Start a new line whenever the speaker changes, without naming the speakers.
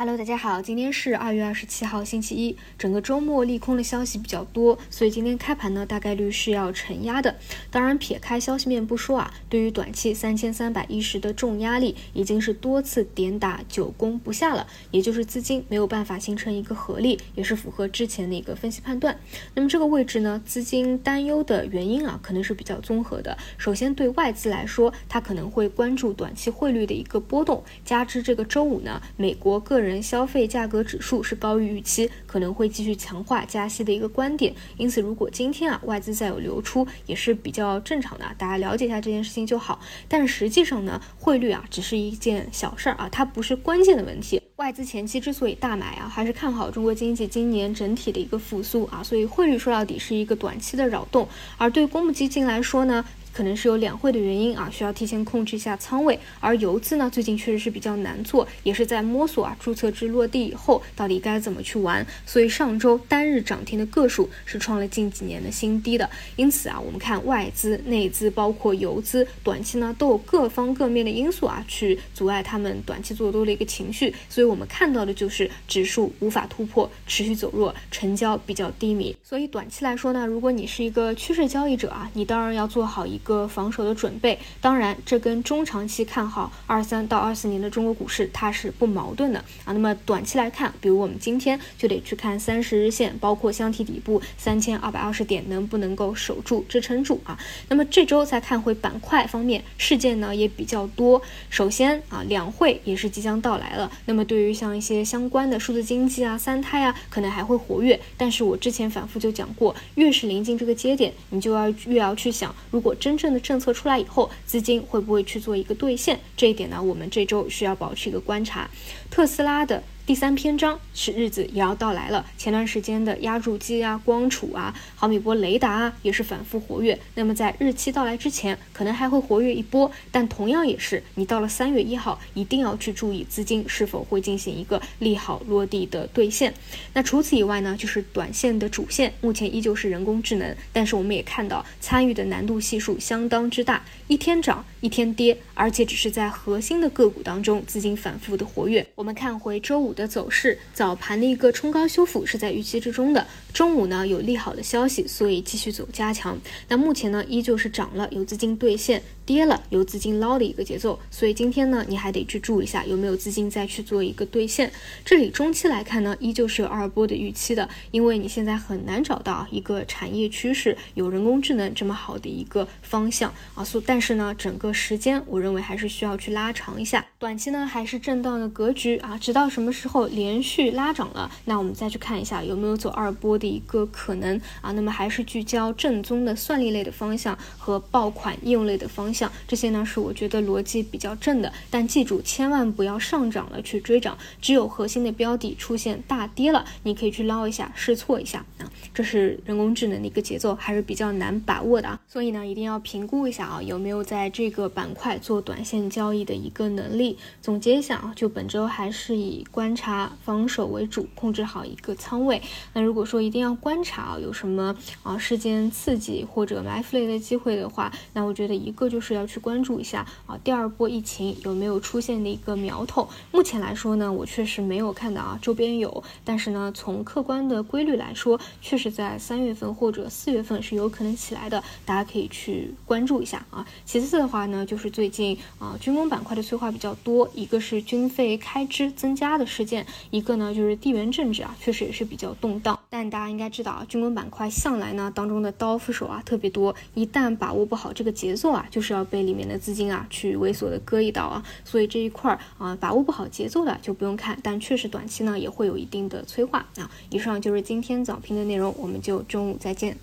Hello，大家好，今天是二月二十七号，星期一。整个周末利空的消息比较多，所以今天开盘呢，大概率是要承压的。当然，撇开消息面不说啊，对于短期三千三百一十的重压力，已经是多次点打久攻不下了，也就是资金没有办法形成一个合力，也是符合之前的一个分析判断。那么这个位置呢，资金担忧的原因啊，可能是比较综合的。首先，对外资来说，它可能会关注短期汇率的一个波动，加之这个周五呢，美国个人。人消费价格指数是高于预期，可能会继续强化加息的一个观点。因此，如果今天啊外资再有流出，也是比较正常的，大家了解一下这件事情就好。但实际上呢，汇率啊只是一件小事儿啊，它不是关键的问题。外资前期之所以大买啊，还是看好中国经济今年整体的一个复苏啊，所以汇率说到底是一个短期的扰动。而对公募基金来说呢？可能是有两会的原因啊，需要提前控制一下仓位。而游资呢，最近确实是比较难做，也是在摸索啊，注册制落地以后到底该怎么去玩。所以上周单日涨停的个数是创了近几年的新低的。因此啊，我们看外资、内资，包括游资，短期呢都有各方各面的因素啊，去阻碍他们短期做多的一个情绪。所以我们看到的就是指数无法突破，持续走弱，成交比较低迷。所以短期来说呢，如果你是一个趋势交易者啊，你当然要做好一。一个防守的准备，当然这跟中长期看好二三到二四年的中国股市它是不矛盾的啊。那么短期来看，比如我们今天就得去看三十日线，包括箱体底部三千二百二十点能不能够守住支撑住啊。那么这周再看回板块方面，事件呢也比较多。首先啊，两会也是即将到来了，那么对于像一些相关的数字经济啊、三胎啊，可能还会活跃。但是我之前反复就讲过，越是临近这个节点，你就要越要去想，如果真真正的政策出来以后，资金会不会去做一个兑现？这一点呢，我们这周需要保持一个观察。特斯拉的。第三篇章是日子也要到来了。前段时间的压铸机啊、光储啊、毫米波雷达啊，也是反复活跃。那么在日期到来之前，可能还会活跃一波。但同样也是，你到了三月一号，一定要去注意资金是否会进行一个利好落地的兑现。那除此以外呢，就是短线的主线，目前依旧是人工智能。但是我们也看到，参与的难度系数相当之大，一天涨一天跌，而且只是在核心的个股当中，资金反复的活跃。我们看回周五。的走势，早盘的一个冲高修复是在预期之中的。中午呢有利好的消息，所以继续走加强。那目前呢依旧是涨了，有资金兑现；跌了，有资金捞的一个节奏。所以今天呢你还得去注意一下有没有资金再去做一个兑现。这里中期来看呢，依旧是有二波的预期的，因为你现在很难找到一个产业趋势有人工智能这么好的一个方向啊。所但是呢整个时间我认为还是需要去拉长一下。短期呢还是震荡的格局啊，直到什么时候？后连续拉涨了，那我们再去看一下有没有走二波的一个可能啊？那么还是聚焦正宗的算力类的方向和爆款应用类的方向，这些呢是我觉得逻辑比较正的。但记住，千万不要上涨了去追涨，只有核心的标的出现大跌了，你可以去捞一下试错一下啊。这是人工智能的一个节奏，还是比较难把握的啊。所以呢，一定要评估一下啊，有没有在这个板块做短线交易的一个能力。总结一下啊，就本周还是以观。查防守为主，控制好一个仓位。那如果说一定要观察啊，有什么啊事件刺激或者埋伏类的机会的话，那我觉得一个就是要去关注一下啊，第二波疫情有没有出现的一个苗头。目前来说呢，我确实没有看到啊，周边有，但是呢，从客观的规律来说，确实在三月份或者四月份是有可能起来的，大家可以去关注一下啊。其次的话呢，就是最近啊军工板块的催化比较多，一个是军费开支增加的事。件一个呢，就是地缘政治啊，确实也是比较动荡。但大家应该知道啊，军工板块向来呢当中的刀斧手啊特别多，一旦把握不好这个节奏啊，就是要被里面的资金啊去猥琐的割一刀啊。所以这一块儿啊，把握不好节奏的就不用看。但确实短期呢也会有一定的催化啊。以上就是今天早评的内容，我们就中午再见。